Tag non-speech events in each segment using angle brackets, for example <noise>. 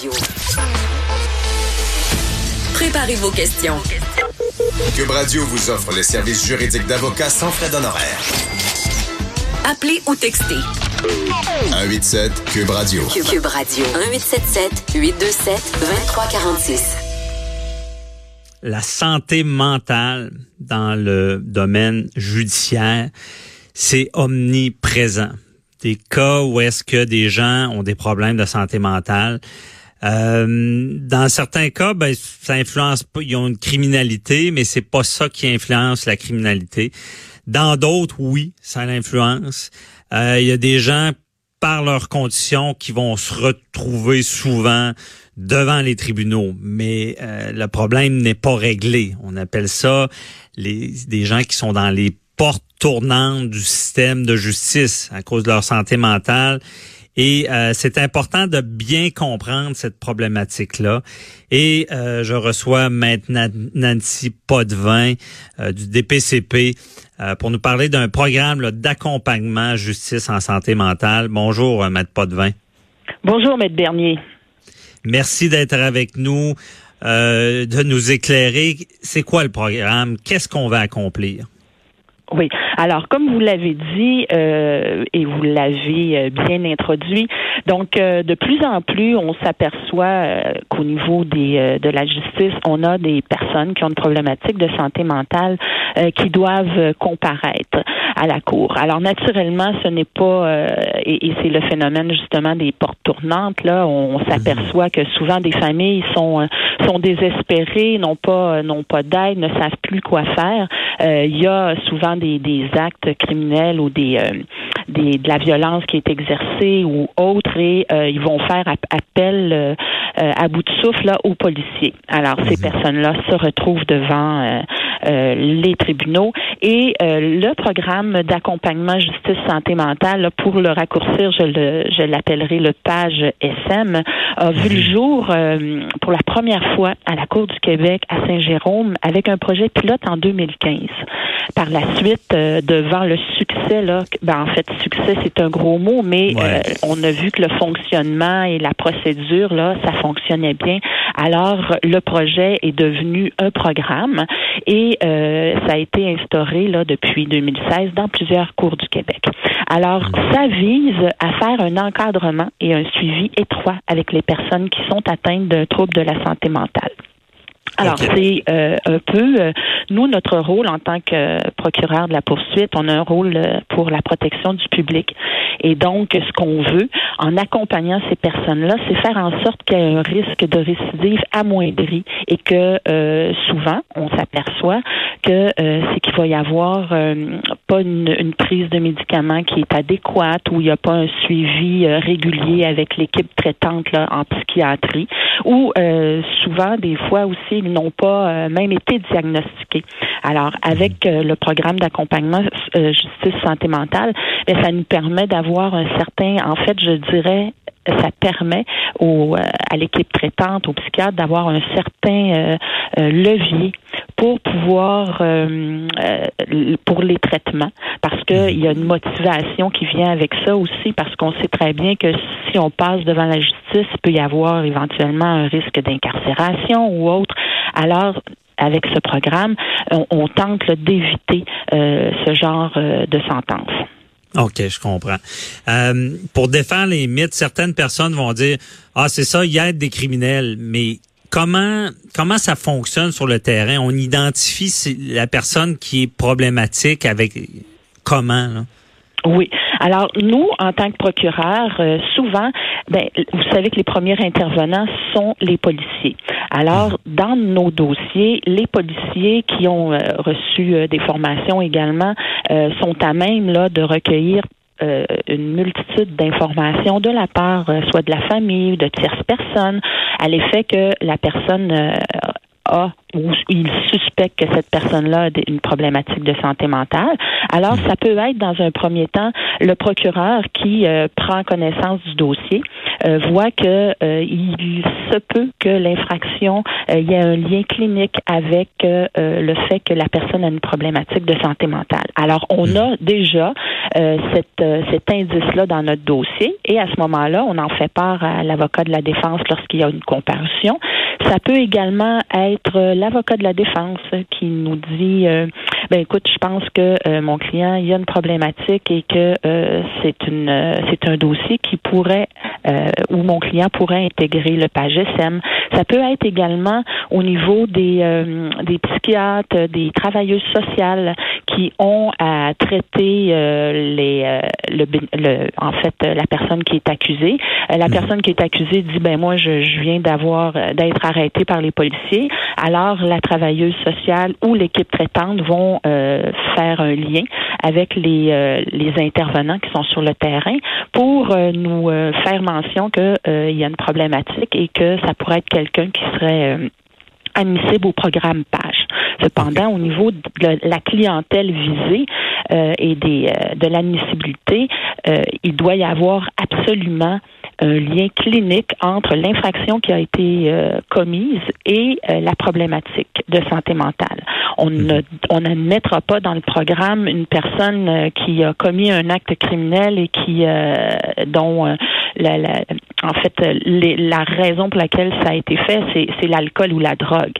Radio. Préparez vos questions. Cube Radio vous offre les services juridiques d'avocats sans frais d'honoraires. Appelez ou textez. 187 Cube Radio. Cube Radio. 1877 827 2346. La santé mentale dans le domaine judiciaire, c'est omniprésent. Des cas où est-ce que des gens ont des problèmes de santé mentale. Euh, dans certains cas, ben, ça influence pas. Ils ont une criminalité, mais c'est pas ça qui influence la criminalité. Dans d'autres, oui, ça l'influence. Euh, il y a des gens par leurs conditions qui vont se retrouver souvent devant les tribunaux, mais euh, le problème n'est pas réglé. On appelle ça les des gens qui sont dans les portes tournantes du système de justice à cause de leur santé mentale et euh, c'est important de bien comprendre cette problématique-là. Et euh, je reçois maintenant Nancy Potvin euh, du DPCP pour nous parler d'un programme d'accompagnement justice en santé mentale. Bonjour, Maître Potvin. Bonjour, Maître Bernier. Merci d'être avec nous, de nous éclairer. C'est quoi le programme? Qu'est-ce qu'on va accomplir? Oui. Alors, comme vous l'avez dit euh, et vous l'avez euh, bien introduit, donc euh, de plus en plus, on s'aperçoit qu'au niveau des de la justice, on a des personnes qui ont une problématique de santé mentale qui doivent comparaître à la cour. Alors, naturellement, ce n'est pas et, et c'est le phénomène justement des portes tournantes. Là, on, s'aperçoit que souvent des familles sont sont désespérées, n'ont pas n'ont pas d'aide, ne savent plus quoi faire. Il y a souvent des, actes criminels ou des, euh, des, de la violence qui est exercée ou autre et euh, ils vont faire appel euh, à bout de souffle là, aux policiers. Alors ces mhm. personnes-là se retrouvent devant les tribunaux et le programme d'accompagnement justice santé mentale, pour le raccourcir, je le je l'appellerai le page SM, a vu le mhm. jour pour la première fois à la Cour du Québec à Saint-Jérôme avec un projet pilote en 2015. Par la suite, euh, devant le succès, là, ben, en fait, succès, c'est un gros mot, mais euh, on a vu que le fonctionnement et la procédure, là, ça fonctionnait bien. Alors, le projet est devenu un programme et euh, ça a été instauré là depuis 2016 dans plusieurs cours du Québec. Alors, ça vise à faire un encadrement et un suivi étroit avec les personnes qui sont atteintes d'un trouble de la santé mentale. Alors, c'est euh, un peu, euh, nous, notre rôle en tant que procureur de la poursuite, on a un rôle euh, pour la protection du public. Et donc, ce qu'on veut, en accompagnant ces personnes-là, c'est faire en sorte qu'il y ait un risque de récidive amoindri et que souvent, on s'aperçoit que c'est qu'il va y avoir pas une, une, prise de médicaments qui est adéquate ou il n'y a pas un suivi régulier avec l'équipe traitante là, en psychiatrie ou souvent, des fois aussi, ils n'ont pas euh, même été diagnostiqués. Alors, avec euh, le programme d'accompagnement euh, justice santé mentale, ben, ça nous permet d'avoir un certain, en fait, je dirais, ça permet au, à l'équipe traitante, aux psychiatres, d'avoir un certain levier pour pouvoir pour les traitements parce qu'il y a une motivation qui vient avec ça aussi parce qu'on sait très bien que si on passe devant la justice, il peut y avoir éventuellement un risque d'incarcération ou autre. Alors, avec ce programme, on, tente d'éviter euh, ce genre euh, de sentence. OK, je comprends. Euh, pour défendre les mythes, certaines personnes vont dire Ah, c'est ça, il y a des criminels, mais comment comment ça fonctionne sur le terrain? On identifie la personne qui est problématique avec comment? Là? Oui. Alors nous, en tant que procureur, euh, souvent, ben, vous savez que les premiers intervenants sont les policiers. Alors, dans nos dossiers, les policiers qui ont euh, reçu euh, des formations également sont à même là de recueillir une multitude d'informations de la part soit de la famille ou de tierces personnes à l'effet que la personne a ou il suspecte que cette personne-là a une problématique de santé mentale, alors ça peut être dans un premier temps le procureur qui euh, prend connaissance du dossier, voit que euh, il se peut que l'infraction y ait un lien clinique avec le fait que la personne a une problématique de santé mentale. Alors on hmm. a déjà cette, cet indice-là dans notre dossier et à ce moment-là, on en fait part à l'avocat de la défense lorsqu'il y a une comparution. Ça peut également être l'avocat de la défense qui nous dit euh, ben écoute, je pense que euh, mon client il y a une problématique et que euh, c'est une c'est un dossier qui pourrait où mon client pourrait intégrer le PAGSM. Ça peut être également au niveau des des psychiatres, des travailleuses sociales qui ont à traiter les le, le, en fait la personne qui est accusée. la mhm. personne qui est accusée dit ben moi je, je viens d'avoir d'être arrêté par les policiers. Alors la travailleuse sociale ou l'équipe traitante vont euh, faire un lien avec les, euh, les intervenants qui sont sur le terrain pour euh, nous faire mention qu'il y a une problématique et que ça pourrait être quelqu'un qui serait admissible au programme PAGE. Cependant, au niveau de la clientèle visée et des, de l'admissibilité, il doit y avoir absolument un lien clinique entre l'infraction qui a été euh, commise et euh, la problématique de santé mentale. On mhm. ne on n'admettra pas dans le programme une personne euh, qui a commis un acte criminel et qui dont la, la, en fait la raison pour laquelle ça a été fait c'est l'alcool ou la drogue.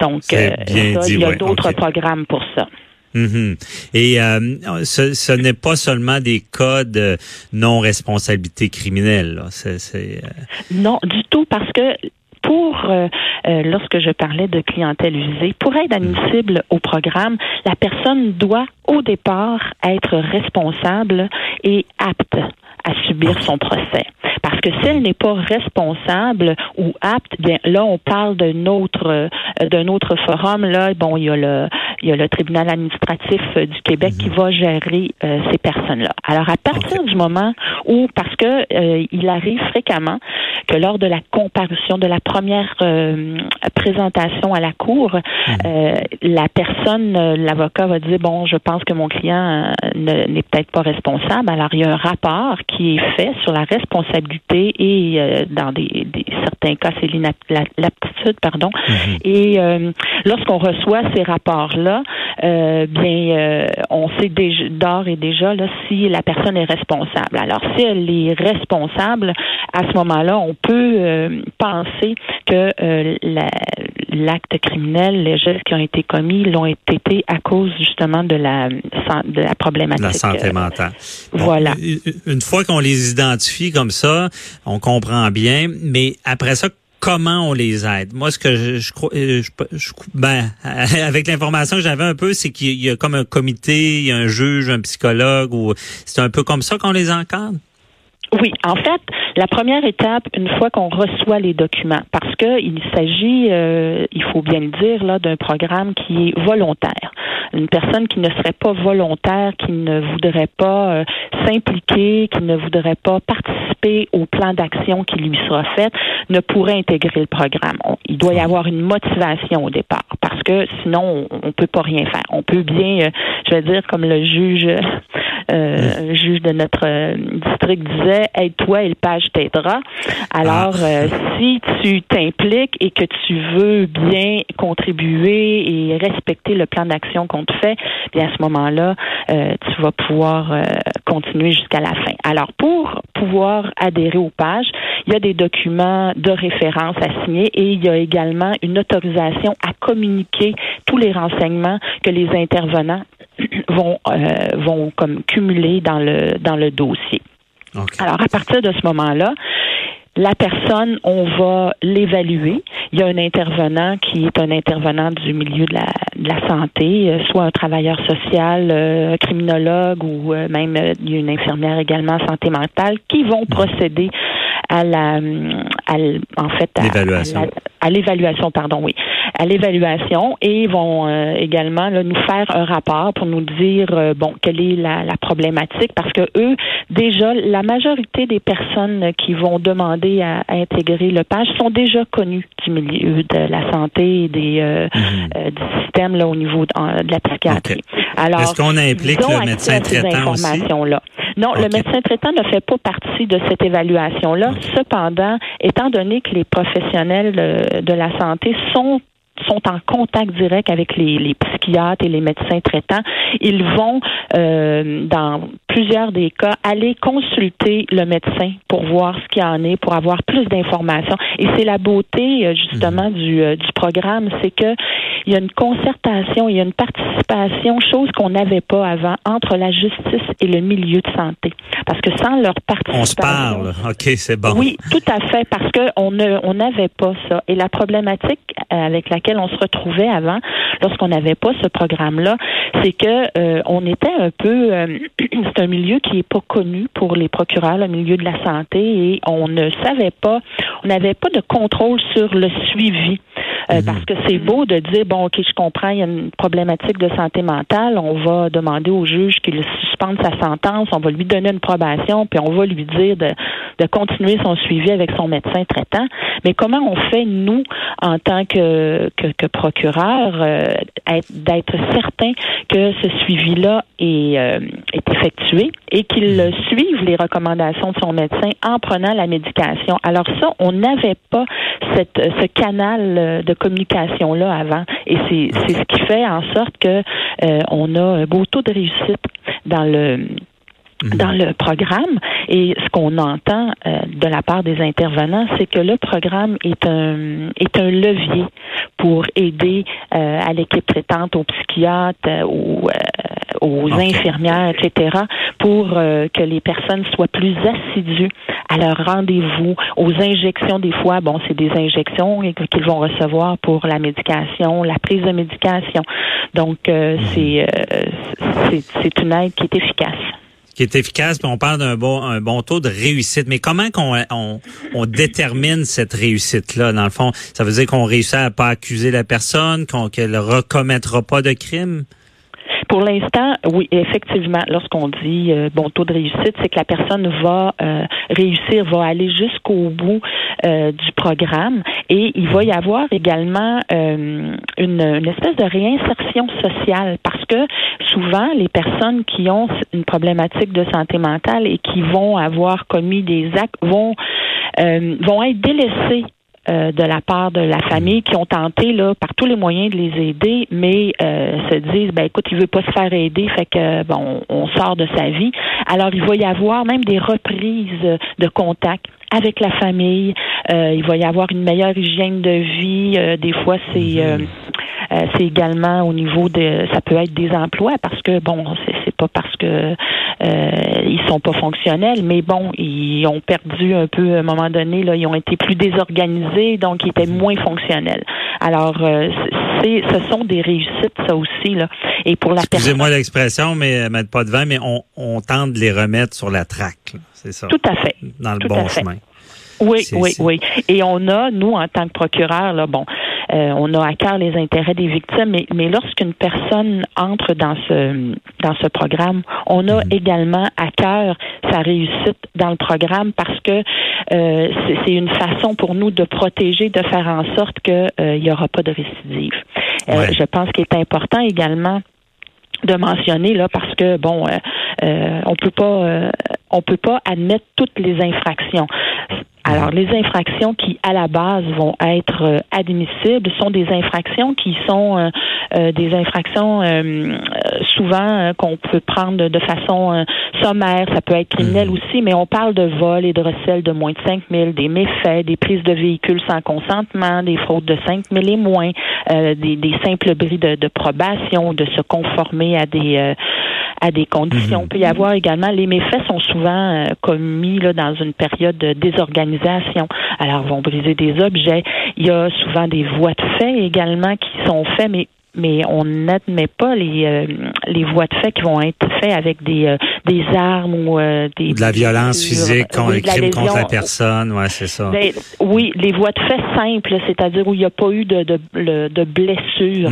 Donc il y a d'autres programmes pour ça. Mhm. Et euh, ce, ce n'est pas seulement des cas de non-responsabilité criminelle. C'est, euh, Non, du tout, parce que pour, euh, lorsque je parlais de clientèle visée, pour être admissible au programme, la personne doit au départ être responsable et apte à subir son procès. Parce que si elle n'est pas responsable ou apte, bien là on parle d'un autre euh, d'un autre forum là. Bon, il y a le il y a le tribunal administratif euh, du Québec qui mhm. va gérer euh, ces personnes-là. Alors à partir du moment où parce que il arrive fréquemment que lors de la comparution de la première présentation à la cour, mhm. la personne, l'avocat va dire bon, je pense que mon client n'est peut-être pas responsable. Alors il y a un rapport qui est fait sur la responsabilité et euh, dans des, certains cas c'est l'aptitude pardon mhm. et euh, lorsqu'on reçoit ces rapports là euh, bien on sait déjà d'or et déjà là si la personne est responsable alors si elle est responsable à ce moment-là on peut penser que l'acte criminel les gestes qui ont été commis l'ont été à cause justement de la de la problématique la santé mentale voilà une fois qu'on les identifie comme ça, on comprend bien, mais après ça, comment on les aide? Moi, ce que je, crois, euh, je, ben, <laughs> avec l'information que j'avais un peu, c'est qu'il y a comme un comité, il y a un juge, un psychologue, ou c'est un peu comme ça qu'on les encadre? Oui, en fait, la première étape, une fois qu'on reçoit les documents, parce que il s'agit, euh, il faut bien le dire, là, d'un programme qui est volontaire. Une personne qui ne serait pas volontaire, qui ne voudrait pas euh, s'impliquer, qui ne voudrait pas participer au plan d'action qui lui sera fait, ne pourrait intégrer le programme. il doit y avoir une motivation au départ, parce que sinon, on, ne peut pas rien faire. On peut bien, euh, je vais dire, comme le juge euh, juge de notre euh, district disait, aide-toi et le page t'aidera. Alors, ah. euh, si tu t'impliques et que tu veux bien contribuer et respecter le plan d'action qu'on te fait, bien à ce moment-là, tu vas pouvoir continuer jusqu'à la fin. Alors, pour pouvoir adhérer aux pages, il y a des documents de référence à signer et il y a également une autorisation à communiquer tous les renseignements que les intervenants vont euh, vont comme cumuler dans le dans le dossier. Alors à partir de ce moment-là, la personne, on va l'évaluer. Il y a un intervenant qui est un intervenant du milieu de la, de la santé, euh, soit un travailleur social, euh, criminologue ou même une infirmière également santé mentale, qui vont procéder à la, à, en fait, à l'évaluation. À, l'évaluation, pardon, oui, à l'évaluation et vont également nous faire un rapport pour nous dire bon quelle est la, la, problématique parce que eux déjà la majorité des personnes qui vont demander à, intégrer le page sont déjà connus du milieu de la santé et des mhm. du système là au niveau de, la psychiatrie. Alors est-ce qu'on implique le médecin traitant aussi? Là. Non, le médecin traitant ne fait pas partie de cette évaluation-là. Cependant, étant donné que les professionnels de la santé sont sont en contact direct avec les, les psychiatres et les médecins traitants, ils vont, euh, dans plusieurs des cas, aller consulter le médecin pour voir ce qu'il en est, pour avoir plus d'informations. Et c'est la beauté, euh, justement, mhm. du, euh, du programme, c'est que il y a une concertation, il y a une participation, chose qu'on n'avait pas avant, entre la justice et le milieu de santé. Parce que sans leur participation... On se parle, OK, c'est bon. Oui, tout à fait, parce qu'on on n'avait pas ça. Et la problématique avec laquelle on se retrouvait avant, lorsqu'on n'avait pas ce programme-là, c'est que euh, on était un peu, euh, <clears throat> c'est un milieu qui est pas connu pour les procureurs, le milieu de la santé, et on ne savait pas, on n'avait pas de contrôle sur le suivi. Euh, mhm. Parce que c'est beau de dire, bon, OK, je comprends, il y a une problématique de santé mentale, on va demander au juge qu'il suspende sa sentence, on va lui donner une probation, puis on va lui dire de, de continuer son suivi avec son médecin traitant. Mais comment on fait, nous, en tant que, que, que procureur, euh, d'être certain que ce suivi-là est, euh, est effectué et qu'il mhm. suive les recommandations de son médecin en prenant la médication? Alors ça, on n'avait pas cette, ce canal de communication-là avant. Et c'est ce qui fait en sorte que euh, on a un beau taux de réussite dans le. Dans le programme. Et ce qu'on entend euh, de la part des intervenants, c'est que le programme est un est un levier pour aider euh, à l'équipe traitante, aux psychiatres, euh, aux, aux infirmières, etc., pour que les personnes soient plus assidues à leur rendez-vous, aux injections. Des fois, bon, c'est des injections qu'ils vont recevoir pour la médication, la prise de médication. Donc, mhm. c'est c'est une aide qui est efficace qui est efficace, puis on parle d'un bon, un bon taux de réussite. Mais comment qu'on on, détermine cette réussite-là? Dans le fond, ça veut dire qu'on réussit à pas accuser la personne, qu'on qu'elle recommettra pas de crime? Pour l'instant, oui, effectivement, lorsqu'on dit euh, bon taux de réussite, c'est que la personne va euh, réussir, va aller jusqu'au bout euh, du programme. Et il va y avoir également une, une, espèce de réinsertion sociale parce que souvent les personnes qui ont une problématique de santé mentale et qui vont avoir commis des actes vont vont être délaissées euh, de la part de la famille qui ont tenté là par tous les moyens de les aider, mais euh, se disent ben écoute, il veut pas se faire aider, fait que bon, on sort de sa vie. Alors il va y avoir même des reprises de contact avec la famille. Euh, il va y avoir une meilleure hygiène de vie. des fois, c'est c'est également au niveau de, ça peut être des emplois parce que bon, c'est pas parce que ils sont pas fonctionnels, mais bon, ils ont perdu un peu à un moment donné là, ils ont été plus désorganisés, donc ils étaient moins fonctionnels. Alors, euh, c'est, ce sont des réussites ça aussi là. Et pour la Excusez-moi l'expression, mais euh, mettre pas de vin, mais on, on tente de les remettre sur la traque, c'est ça. Tout à fait. Dans le bon chemin. Oui, oui, oui. Et on a, nous, en tant que procureur, là, bon, euh, on a à cœur les intérêts des victimes, mais, mais lorsqu'une personne entre dans ce dans ce programme, on a mhm. également à cœur sa réussite dans le programme parce que euh, c'est une façon pour nous de protéger, de faire en sorte qu'il euh, n'y aura pas de récidive. Je pense qu'il est important également de mentionner là parce que bon on peut pas on peut pas admettre toutes les infractions. Alors, les infractions qui, à la base, vont être euh, admissibles sont des infractions qui sont euh, euh, des infractions souvent qu'on peut prendre de façon sommaire. Ça peut être criminel mhm. aussi, mais on parle de vol et de recel de moins de 5 000, des méfaits, des prises de véhicules sans consentement, des fraudes de 5 000 et moins, des, des, simples bris de, de, probation, de se conformer à des à des conditions. Il peut y avoir également, les méfaits sont souvent commis là, dans une période de désorganisation alors, vont briser des objets. Il y a souvent des voies de fait également qui sont faites, mais mais on n'admet pas les euh, les voies de fait qui vont être faites avec des euh, des armes ou euh, des de la violence physique, contre, Oui, crime contre la personne, ouais, c'est ça. Ben, oui, les voies de fait simples, c'est-à-dire où il n'y a pas eu de de, de blessures.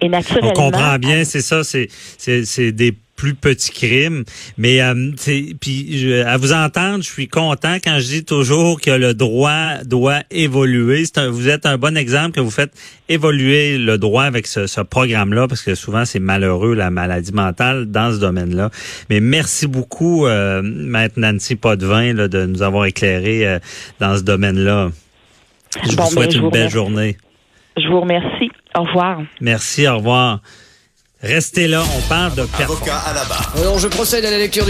Et On naturellement, comprend bien, c'est ça, c'est c'est c'est des plus petits crimes, mais euh, puis je- à vous entendre, je suis content quand je dis toujours que le droit doit évoluer. Un- vous êtes un bon exemple que vous faites évoluer le droit avec ce, ce programme-là, parce que souvent c'est malheureux la maladie mentale dans ce domaine-là. Mais merci beaucoup, euh, Maître Nancy Potvin, là, de nous avoir éclairé euh, dans ce domaine-là. Je Bon, vous ben, souhaite je une vous belle journée. je vous remercie. Au revoir. Merci, au revoir. Restez là, on parle de performance. Avocat à la barre. Alors, je procède à la lecture du